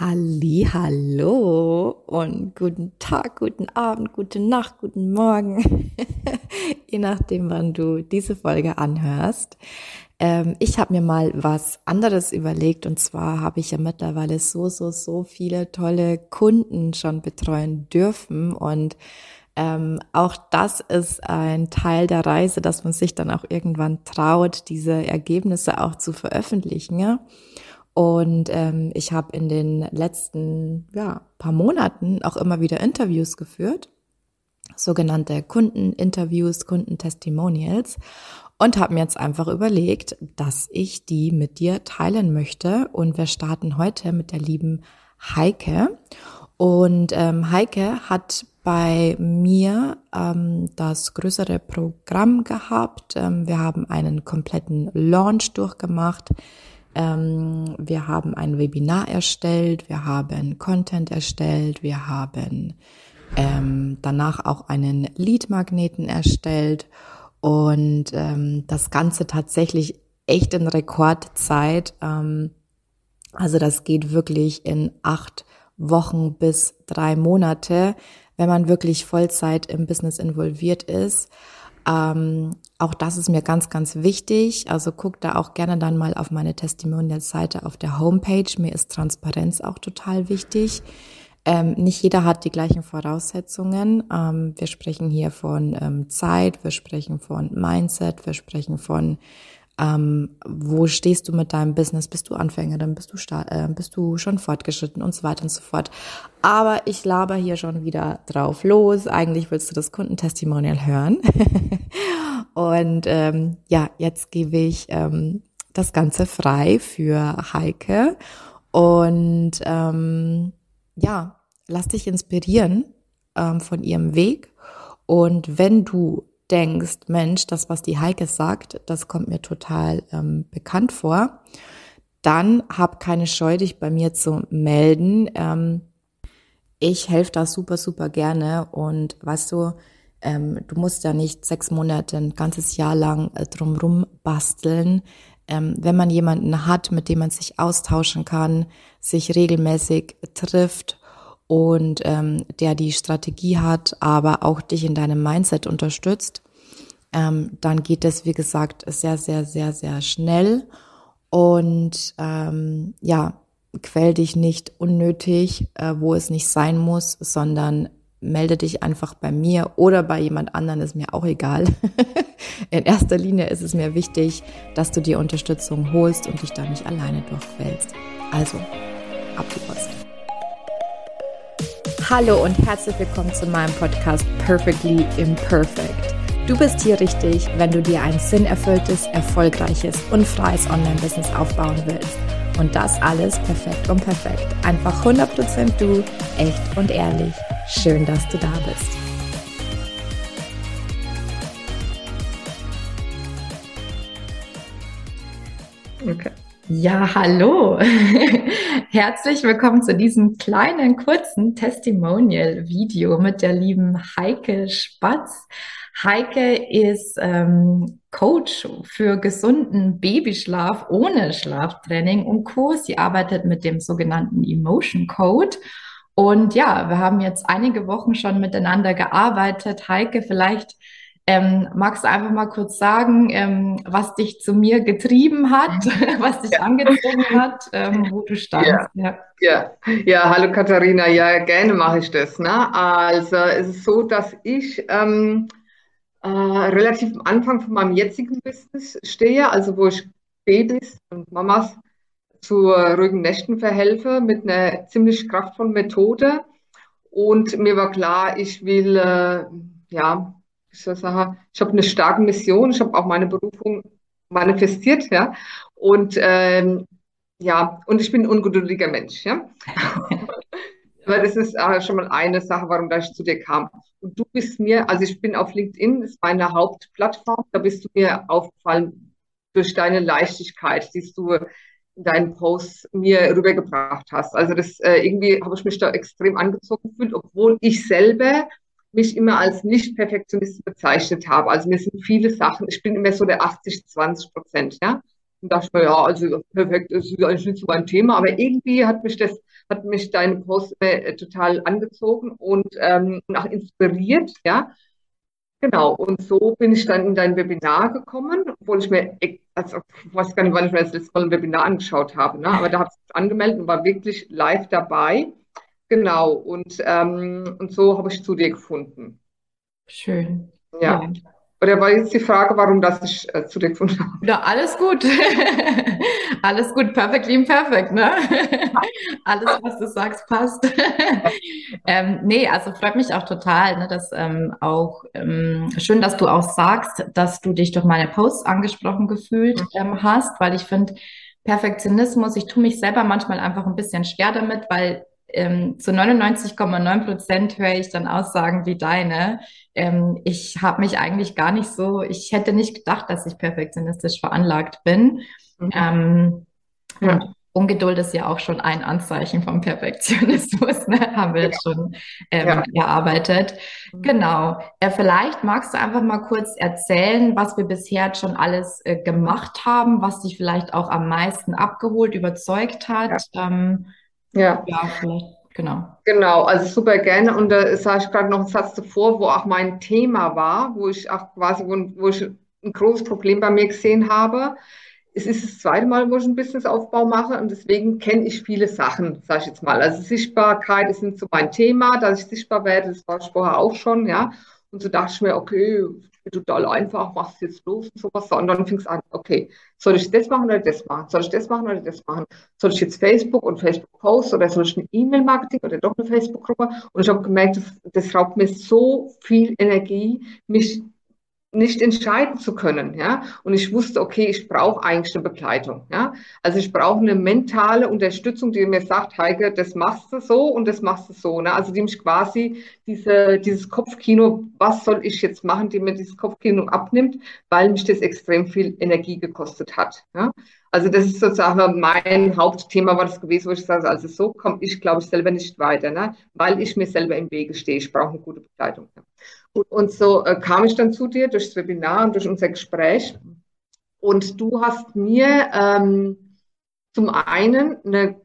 Halli, hallo und guten Tag, guten Abend, gute Nacht, guten Morgen, je nachdem, wann du diese Folge anhörst. Ähm, ich habe mir mal was anderes überlegt und zwar habe ich ja mittlerweile so, so, so viele tolle Kunden schon betreuen dürfen und ähm, auch das ist ein Teil der Reise, dass man sich dann auch irgendwann traut, diese Ergebnisse auch zu veröffentlichen. Ja? Und ähm, ich habe in den letzten ja, paar Monaten auch immer wieder Interviews geführt, sogenannte Kundeninterviews, Kundentestimonials und habe mir jetzt einfach überlegt, dass ich die mit dir teilen möchte. Und wir starten heute mit der lieben Heike. Und ähm, Heike hat bei mir ähm, das größere Programm gehabt. Ähm, wir haben einen kompletten Launch durchgemacht ähm, wir haben ein Webinar erstellt, wir haben Content erstellt, wir haben ähm, danach auch einen Lead-Magneten erstellt und ähm, das Ganze tatsächlich echt in Rekordzeit. Ähm, also das geht wirklich in acht Wochen bis drei Monate, wenn man wirklich Vollzeit im Business involviert ist. Ähm, auch das ist mir ganz, ganz wichtig. Also guck da auch gerne dann mal auf meine Testimonial-Seite auf der Homepage. Mir ist Transparenz auch total wichtig. Ähm, nicht jeder hat die gleichen Voraussetzungen. Ähm, wir sprechen hier von ähm, Zeit, wir sprechen von Mindset, wir sprechen von ähm, wo stehst du mit deinem Business? Bist du Anfängerin? Bist du, äh, bist du schon fortgeschritten und so weiter und so fort. Aber ich laber hier schon wieder drauf los. Eigentlich willst du das Kundentestimonial hören. und ähm, ja, jetzt gebe ich ähm, das Ganze frei für Heike. Und ähm, ja, lass dich inspirieren ähm, von ihrem Weg. Und wenn du denkst, Mensch, das, was die Heike sagt, das kommt mir total ähm, bekannt vor, dann hab keine Scheu, dich bei mir zu melden. Ähm, ich helfe da super, super gerne und weißt du, ähm, du musst ja nicht sechs Monate, ein ganzes Jahr lang äh, drumrum basteln. Ähm, wenn man jemanden hat, mit dem man sich austauschen kann, sich regelmäßig trifft und ähm, der die Strategie hat, aber auch dich in deinem Mindset unterstützt, ähm, dann geht es, wie gesagt, sehr, sehr, sehr, sehr schnell. Und ähm, ja, quäl dich nicht unnötig, äh, wo es nicht sein muss, sondern melde dich einfach bei mir oder bei jemand anderen, ist mir auch egal. In erster Linie ist es mir wichtig, dass du dir Unterstützung holst und dich da nicht alleine durchquälst. Also, ab die Post. Hallo und herzlich willkommen zu meinem Podcast Perfectly Imperfect. Du bist hier richtig, wenn du dir ein sinnerfülltes, erfolgreiches und freies Online-Business aufbauen willst. Und das alles perfekt und perfekt. Einfach 100% du, echt und ehrlich. Schön, dass du da bist. Okay. Ja, hallo. Herzlich willkommen zu diesem kleinen, kurzen Testimonial-Video mit der lieben Heike Spatz. Heike ist ähm, Coach für gesunden Babyschlaf ohne Schlaftraining und Kurs. Sie arbeitet mit dem sogenannten Emotion Code. Und ja, wir haben jetzt einige Wochen schon miteinander gearbeitet. Heike, vielleicht ähm, magst du einfach mal kurz sagen, ähm, was dich zu mir getrieben hat, was dich ja. angezogen hat, ähm, wo du standst? Ja. ja. Ja. ja, hallo Katharina, ja, gerne mache ich das. Ne? Also es ist so, dass ich ähm, äh, relativ am Anfang von meinem jetzigen Business stehe, also wo ich Babys und Mamas zu ruhigen Nächten verhelfe mit einer ziemlich kraftvollen Methode. Und mir war klar, ich will äh, ja ich sagen, ich habe eine starke Mission, ich habe auch meine Berufung manifestiert, ja. Und ähm, ja, und ich bin ein ungeduldiger Mensch, ja. Aber das ist äh, schon mal eine Sache, warum ich zu dir kam. Und du bist mir, also ich bin auf LinkedIn, das ist meine Hauptplattform, da bist du mir aufgefallen durch deine Leichtigkeit, die du in deinen Posts mir rübergebracht hast. Also das äh, irgendwie habe ich mich da extrem angezogen gefühlt, obwohl ich selber mich immer als Nicht-Perfektionist bezeichnet habe. Also mir sind viele Sachen, ich bin immer so der 80-20 Prozent, ja. Und dachte mir, ja, also perfekt, ist eigentlich nicht so mein Thema, aber irgendwie hat mich das, hat mich deine Post äh, total angezogen und ähm, auch inspiriert, ja. Genau, und so bin ich dann in dein Webinar gekommen, obwohl ich mir, also ich weiß gar nicht, wann ich mir das letzte Mal ein Webinar angeschaut habe, ne? aber da habe ich mich angemeldet und war wirklich live dabei. Genau, und, ähm, und so habe ich zu dir gefunden. Schön. Ja. ja. Oder war jetzt die Frage, warum das ich äh, zu dir gefunden habe? Ja, alles gut. alles gut, perfectly imperfect, ne? alles, was du sagst, passt. ähm, nee, also freut mich auch total, ne, dass ähm, auch ähm, schön, dass du auch sagst, dass du dich durch meine Posts angesprochen gefühlt mhm. ähm, hast, weil ich finde, Perfektionismus, ich tue mich selber manchmal einfach ein bisschen schwer damit, weil ähm, zu 99,9 Prozent höre ich dann Aussagen wie deine. Ähm, ich habe mich eigentlich gar nicht so, ich hätte nicht gedacht, dass ich perfektionistisch veranlagt bin. Mhm. Ähm, ja. Ungeduld ist ja auch schon ein Anzeichen vom Perfektionismus, ne? haben wir jetzt schon ähm, ja. erarbeitet. Mhm. Genau. Äh, vielleicht magst du einfach mal kurz erzählen, was wir bisher schon alles äh, gemacht haben, was dich vielleicht auch am meisten abgeholt, überzeugt hat. Ja. Ähm, ja. Ja, vielleicht, genau. Genau, also super gerne. Und da sage ich gerade noch einen Satz davor, wo auch mein Thema war, wo ich auch quasi, wo, wo ich ein großes Problem bei mir gesehen habe. Es ist das zweite Mal, wo ich einen Businessaufbau mache und deswegen kenne ich viele Sachen, sage ich jetzt mal. Also Sichtbarkeit ist nicht so mein Thema, dass ich sichtbar werde, das war ich vorher auch schon, ja. Und so dachte ich mir, okay, total einfach, machst jetzt los und sowas. Und dann fing es an, okay, soll ich das machen oder das machen? Soll ich das machen oder das machen? Soll ich jetzt Facebook und Facebook-Post oder soll ich ein E-Mail-Marketing oder doch eine Facebook-Gruppe? Und ich habe gemerkt, das, das raubt mir so viel Energie, mich nicht entscheiden zu können, ja. Und ich wusste, okay, ich brauche eigentlich eine Begleitung, ja. Also ich brauche eine mentale Unterstützung, die mir sagt, Heike, das machst du so und das machst du so, ne. Also die mich quasi diese, dieses Kopfkino, was soll ich jetzt machen, die mir dieses Kopfkino abnimmt, weil mich das extrem viel Energie gekostet hat, ja. Also das ist sozusagen mein Hauptthema war das gewesen, wo ich sage, also so komme ich, glaube ich, selber nicht weiter, ne? weil ich mir selber im Wege stehe. Ich brauche eine gute Begleitung. Ja. Und so äh, kam ich dann zu dir durch das Webinar und durch unser Gespräch. Und du hast mir ähm, zum einen eine,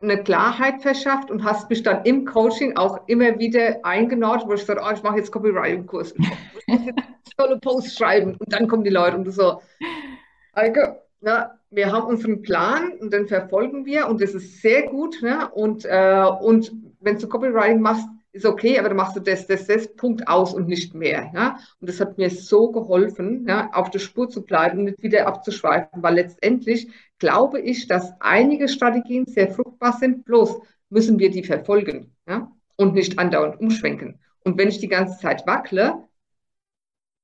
eine Klarheit verschafft und hast mich dann im Coaching auch immer wieder eingenordet, wo ich gesagt oh, ich mache jetzt Copywriting-Kurs. Ich muss jetzt tolle schreiben. Und dann kommen die Leute und du so, Eike, na, wir haben unseren Plan und den verfolgen wir und das ist sehr gut. Ne? Und, äh, und wenn du Copywriting machst, ist okay, aber dann machst du das, das, das, Punkt aus und nicht mehr. Ja? Und das hat mir so geholfen, ja, auf der Spur zu bleiben und nicht wieder abzuschweifen, weil letztendlich glaube ich, dass einige Strategien sehr fruchtbar sind, bloß müssen wir die verfolgen ja? und nicht andauernd umschwenken. Und wenn ich die ganze Zeit wackle,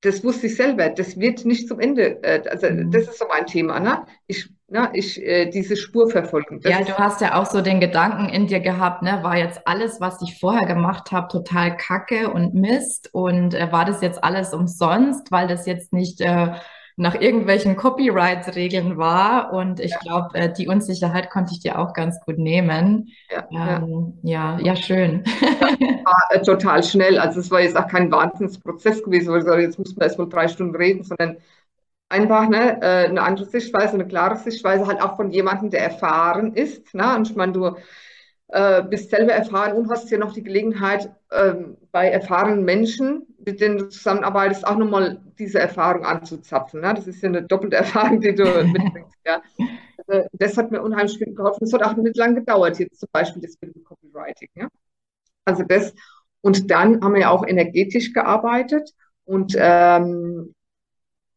das wusste ich selber, das wird nicht zum Ende, äh, also mhm. das ist so mein Thema, ne? Ich, ne, ich äh, diese Spur verfolgen. Das ja, du hast ja auch so den Gedanken in dir gehabt, ne, war jetzt alles, was ich vorher gemacht habe, total Kacke und Mist und äh, war das jetzt alles umsonst, weil das jetzt nicht äh, nach irgendwelchen Copyright-Regeln war. Und ich ja. glaube, äh, die Unsicherheit konnte ich dir auch ganz gut nehmen. Ja, ähm, ja. ja, ja, schön. war, äh, total schnell. Also es war jetzt auch kein Wahnsinnsprozess gewesen, wo ich sage, jetzt muss man erst mal drei Stunden reden, sondern einfach ne, äh, eine andere Sichtweise, eine klare Sichtweise, halt auch von jemandem, der erfahren ist. Ne? Und ich meine, du äh, bist selber erfahren und hast hier noch die Gelegenheit, ähm, bei erfahrenen Menschen, mit denen du zusammenarbeitest, auch nochmal diese Erfahrung anzuzapfen. Ne? Das ist ja eine doppelte Erfahrung, die du mitbringst. Ja? Also, das hat mir unheimlich viel geholfen. Es hat auch nicht lange gedauert, jetzt zum Beispiel das mit dem Copywriting. Ja? Also das. Und dann haben wir auch energetisch gearbeitet und ähm,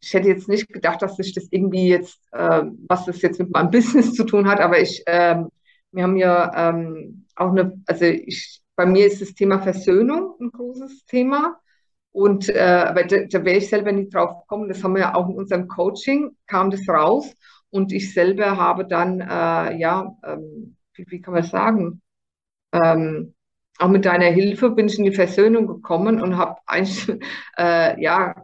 ich hätte jetzt nicht gedacht, dass sich das irgendwie jetzt, äh, was das jetzt mit meinem Business zu tun hat, aber ich, ähm, wir haben ja ähm, auch eine, also ich, bei mir ist das Thema Versöhnung ein großes Thema. Und äh, aber da, da wäre ich selber nicht drauf gekommen. Das haben wir ja auch in unserem Coaching, kam das raus. Und ich selber habe dann, äh, ja, ähm, wie, wie kann man sagen, ähm, auch mit deiner Hilfe bin ich in die Versöhnung gekommen und habe eigentlich, äh, ja,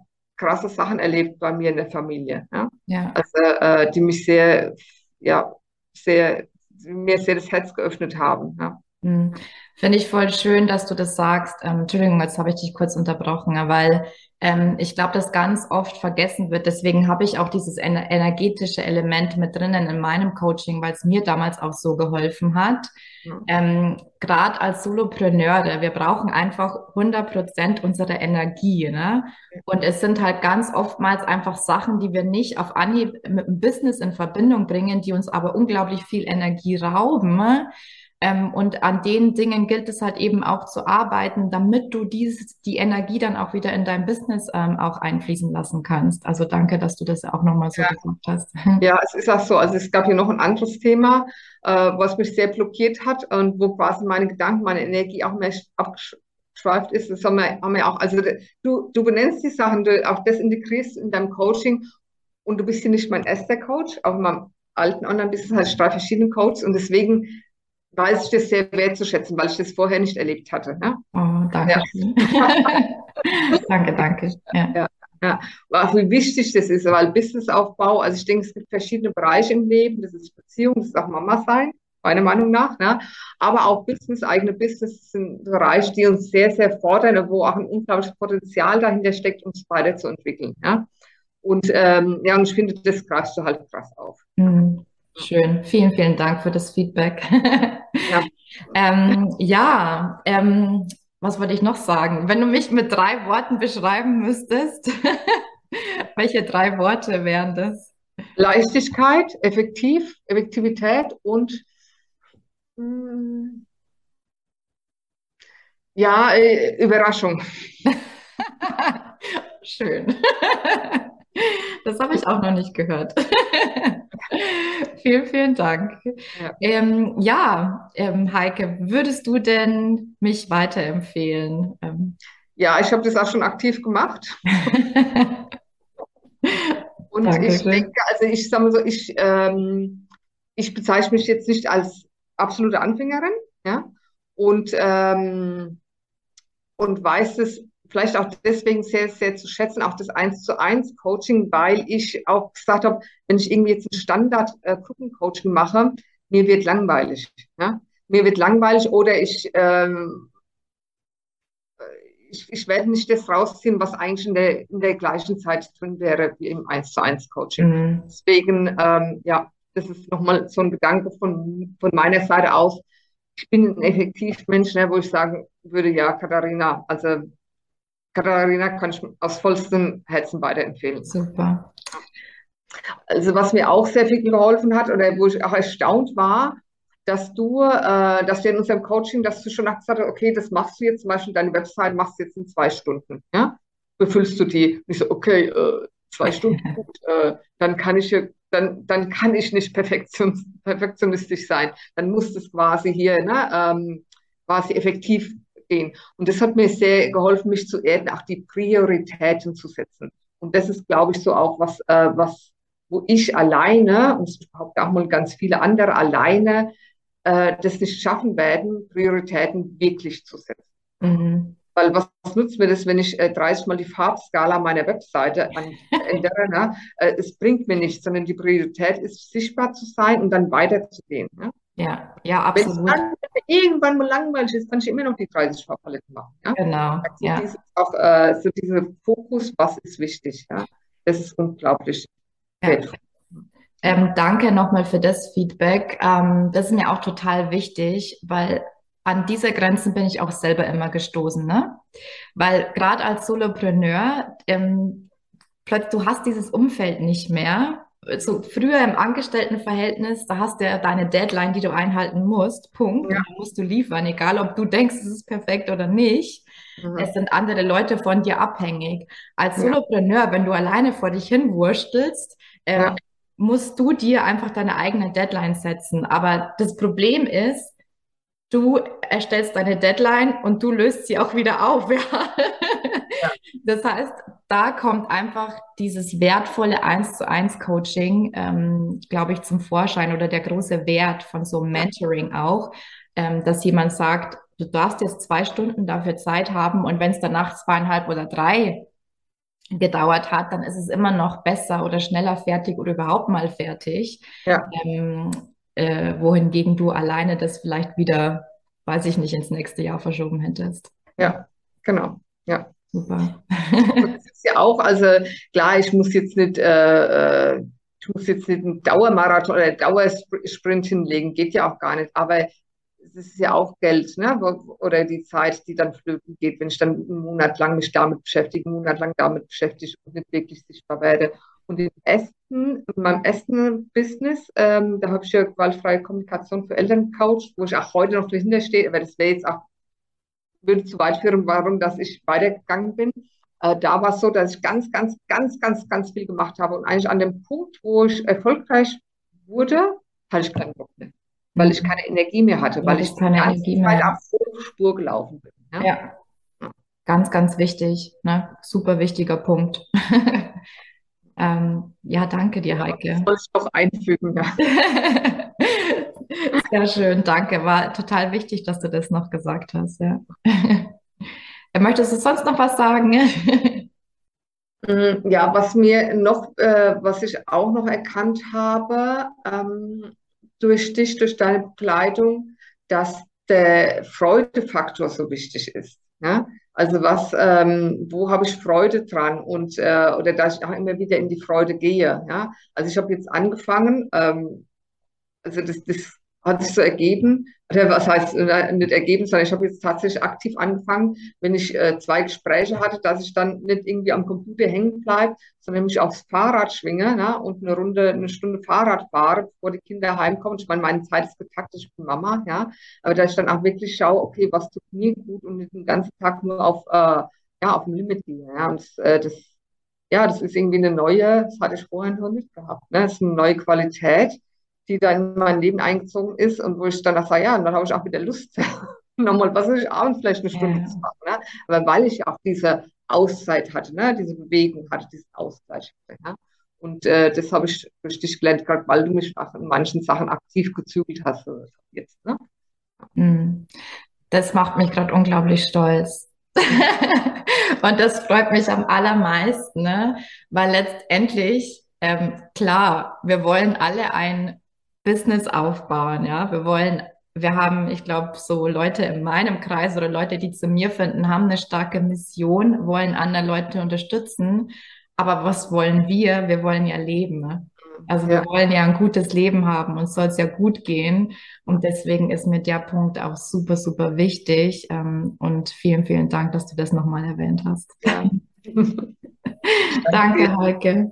krasse Sachen erlebt bei mir in der Familie. Ja? ja. Also, äh, die mich sehr, ja, sehr, mir sehr das Herz geöffnet haben. Ja? Hm. Finde ich voll schön, dass du das sagst. Ähm, Entschuldigung, jetzt habe ich dich kurz unterbrochen, weil ähm, ich glaube, dass ganz oft vergessen wird. Deswegen habe ich auch dieses ener energetische Element mit drinnen in meinem Coaching, weil es mir damals auch so geholfen hat. Mhm. Ähm, Gerade als Solopreneure, wir brauchen einfach 100 Prozent unserer Energie. Ne? Und es sind halt ganz oftmals einfach Sachen, die wir nicht auf Anhieb mit dem Business in Verbindung bringen, die uns aber unglaublich viel Energie rauben. Ähm, und an den Dingen gilt es halt eben auch zu arbeiten, damit du dieses, die Energie dann auch wieder in dein Business ähm, auch einfließen lassen kannst. Also danke, dass du das auch nochmal so ja. gesagt hast. Ja, es ist auch so. Also es gab hier noch ein anderes Thema, äh, was mich sehr blockiert hat und wo quasi meine Gedanken, meine Energie auch mehr abgeschweift ist. Das haben wir, haben wir auch. Also du, du benennst die Sachen, du auch das integrierst in deinem Coaching und du bist hier nicht mein erster Coach, auch in meinem alten Online-Business hatte ich drei verschiedene Coaches und deswegen weiß ich das sehr wertzuschätzen, weil ich das vorher nicht erlebt hatte. Ne? Oh, danke. Ja. danke, danke. Ja. ja. Ja, auch wie wichtig das ist, weil Businessaufbau, also ich denke, es gibt verschiedene Bereiche im Leben, das ist Beziehung, das ist auch Mama sein, meiner Meinung nach, ne? aber auch Business, eigene Business sind Bereiche, die uns sehr, sehr fordern, wo auch ein unglaubliches Potenzial dahinter steckt, uns weiterzuentwickeln. Ja? Und ähm, ja, und ich finde, das greifst du halt krass auf. Mhm. Schön. Vielen, vielen Dank für das Feedback. Ja, ähm, ja ähm, was wollte ich noch sagen? Wenn du mich mit drei Worten beschreiben müsstest, welche drei Worte wären das? Leichtigkeit, effektiv, Effektivität und mh, hm, ja, äh, Überraschung. Schön. Das habe ich auch noch nicht gehört. vielen, vielen Dank. Ja, ähm, ja ähm, Heike, würdest du denn mich weiterempfehlen? Ähm, ja, ich habe das auch schon aktiv gemacht. Und Danke ich denke, also ich sage mal so, ich, ähm, ich bezeichne mich jetzt nicht als absolute Anfängerin, ja, und, ähm, und weiß es vielleicht auch deswegen sehr, sehr zu schätzen, auch das Eins zu eins Coaching, weil ich auch gesagt habe, wenn ich irgendwie jetzt ein Standard äh, Coaching mache, mir wird langweilig. Ja? Mir wird langweilig oder ich, ähm, ich, ich werde nicht das rausziehen, was eigentlich in der, in der gleichen Zeit drin wäre wie im 1 zu 1 Coaching. Mhm. Deswegen, ähm, ja, das ist nochmal so ein Gedanke von, von meiner Seite aus. Ich bin ein Effektivmensch, ne, wo ich sagen würde, ja, Katharina, also Katharina kann ich aus vollstem Herzen weiterempfehlen. Super. Also was mir auch sehr viel geholfen hat oder wo ich auch erstaunt war, dass du, äh, dass wir in unserem Coaching, dass du schon gesagt hast, okay, das machst du jetzt zum Beispiel, deine Website machst du jetzt in zwei Stunden, ja? Befüllst du die? Und ich so, okay, äh, zwei Stunden, gut, äh, dann kann ich dann, dann kann ich nicht perfektion, perfektionistisch sein. Dann muss das quasi hier, ne, ähm, quasi effektiv stehen. Und das hat mir sehr geholfen, mich zu erden, auch die Prioritäten zu setzen. Und das ist, glaube ich, so auch was, äh, was, wo ich alleine, und ich behaupte auch mal ganz viele andere alleine, äh, das nicht schaffen werden, Prioritäten wirklich zu setzen. Mhm. Weil was, was, nutzt mir das, wenn ich äh, 30 Mal die Farbskala meiner Webseite ändere? Ne? Äh, es bringt mir nichts, sondern die Priorität ist, sichtbar zu sein und dann weiterzugehen. Ne? Ja, ja, absolut. Wenn es irgendwann mal langweilig ist, kann ich immer noch die 30 Farbpaletten machen. Ja? Genau. Also ja. Dieses, auch, äh, so dieser Fokus, was ist wichtig. Ja? Das ist unglaublich ja. Ähm, danke nochmal für das Feedback. Ähm, das ist mir auch total wichtig, weil an diese Grenzen bin ich auch selber immer gestoßen. Ne? Weil gerade als Solopreneur, ähm, plötzlich, du hast dieses Umfeld nicht mehr so früher im Angestelltenverhältnis, da hast du ja deine Deadline, die du einhalten musst. Punkt. Ja. Und musst du liefern, egal ob du denkst, es ist perfekt oder nicht. Mhm. Es sind andere Leute von dir abhängig. Als ja. Solopreneur, wenn du alleine vor dich hinwurstelst, äh, ja. musst du dir einfach deine eigene Deadline setzen. Aber das Problem ist, du erstellst deine Deadline und du löst sie auch wieder auf. Ja. Das heißt, da kommt einfach dieses wertvolle eins zu eins Coaching, ähm, glaube ich, zum Vorschein oder der große Wert von so einem Mentoring auch, ähm, dass jemand sagt, du darfst jetzt zwei Stunden dafür Zeit haben und wenn es danach zweieinhalb oder drei gedauert hat, dann ist es immer noch besser oder schneller fertig oder überhaupt mal fertig. Ja. Ähm, äh, wohingegen du alleine das vielleicht wieder weiß ich nicht, ins nächste Jahr verschoben hättest. Ja, genau. Ja. Super. Ja auch, also klar, ich muss jetzt nicht, äh, äh ich muss jetzt nicht einen Dauermarathon oder Dauersprint hinlegen, geht ja auch gar nicht. Aber es ist ja auch Geld, ne? Oder die Zeit, die dann flöten geht, wenn ich dann einen Monat lang mich damit beschäftige, einen Monat lang damit beschäftige und nicht wirklich sichtbar werde. Und im Essen, in meinem Essen-Business, ähm, da habe ich ja gewaltfreie Kommunikation für Elterncoach, wo ich auch heute noch dahinter stehe, aber das wäre jetzt auch, würde zu weit führen, warum, dass ich weitergegangen bin. Äh, da war es so, dass ich ganz, ganz, ganz, ganz, ganz viel gemacht habe. Und eigentlich an dem Punkt, wo ich erfolgreich wurde, hatte ich keinen Bock mehr. Weil ich keine Energie mehr hatte, ja, weil ich keine Energie mehr. auf Spur gelaufen bin. Ja? ja. Ganz, ganz wichtig. Ne? Super wichtiger Punkt. ähm, ja, danke dir, Heike. Das soll ich doch einfügen, ja. Sehr schön, danke. War total wichtig, dass du das noch gesagt hast. Ja. Möchtest du sonst noch was sagen? Mm, ja, was mir noch, äh, was ich auch noch erkannt habe, ähm, durch dich, durch deine Begleitung, dass der Freudefaktor so wichtig ist. Ja? Also was, ähm, wo habe ich Freude dran und äh, oder dass ich auch immer wieder in die Freude gehe. Ja? Also ich habe jetzt angefangen, ähm, also das, das hat sich so ergeben, oder was heißt äh, nicht ergeben, sondern ich habe jetzt tatsächlich aktiv angefangen, wenn ich äh, zwei Gespräche hatte, dass ich dann nicht irgendwie am Computer hängen bleibe, sondern mich aufs Fahrrad schwinge ne, und eine Runde, eine Stunde Fahrrad fahre, bevor die Kinder heimkommen. Ich meine, meine Zeit ist getaktet, ich bin Mama, ja, aber dass ich dann auch wirklich schaue, okay, was tut mir gut und nicht den ganzen Tag nur auf, äh, ja, auf dem Limit gehe. Ja, und das, äh, das, ja, das ist irgendwie eine neue, das hatte ich vorher noch nicht gehabt, ne, das ist eine neue Qualität die dann in mein Leben eingezogen ist und wo ich dann dachte, ja, und dann habe ich auch wieder Lust, nochmal, was ich, abends vielleicht eine Stunde ja. zu machen. Ne? Aber weil ich auch diese Auszeit hatte, ne? diese Bewegung hatte, diesen Ausgleich hatte. Ne? Und äh, das habe ich durch dich gelernt, gerade weil du mich auch in manchen Sachen aktiv gezügelt hast. Jetzt, ne? Hm. Das macht mich gerade unglaublich stolz. und das freut mich am allermeisten, ne? weil letztendlich, ähm, klar, wir wollen alle ein Business aufbauen, ja. Wir wollen, wir haben, ich glaube, so Leute in meinem Kreis oder Leute, die zu mir finden, haben eine starke Mission, wollen andere Leute unterstützen. Aber was wollen wir? Wir wollen ja leben. Ne? Also ja. wir wollen ja ein gutes Leben haben und soll es ja gut gehen. Und deswegen ist mir der Punkt auch super, super wichtig. Ähm, und vielen, vielen Dank, dass du das nochmal erwähnt hast. Ja. Danke, Heike.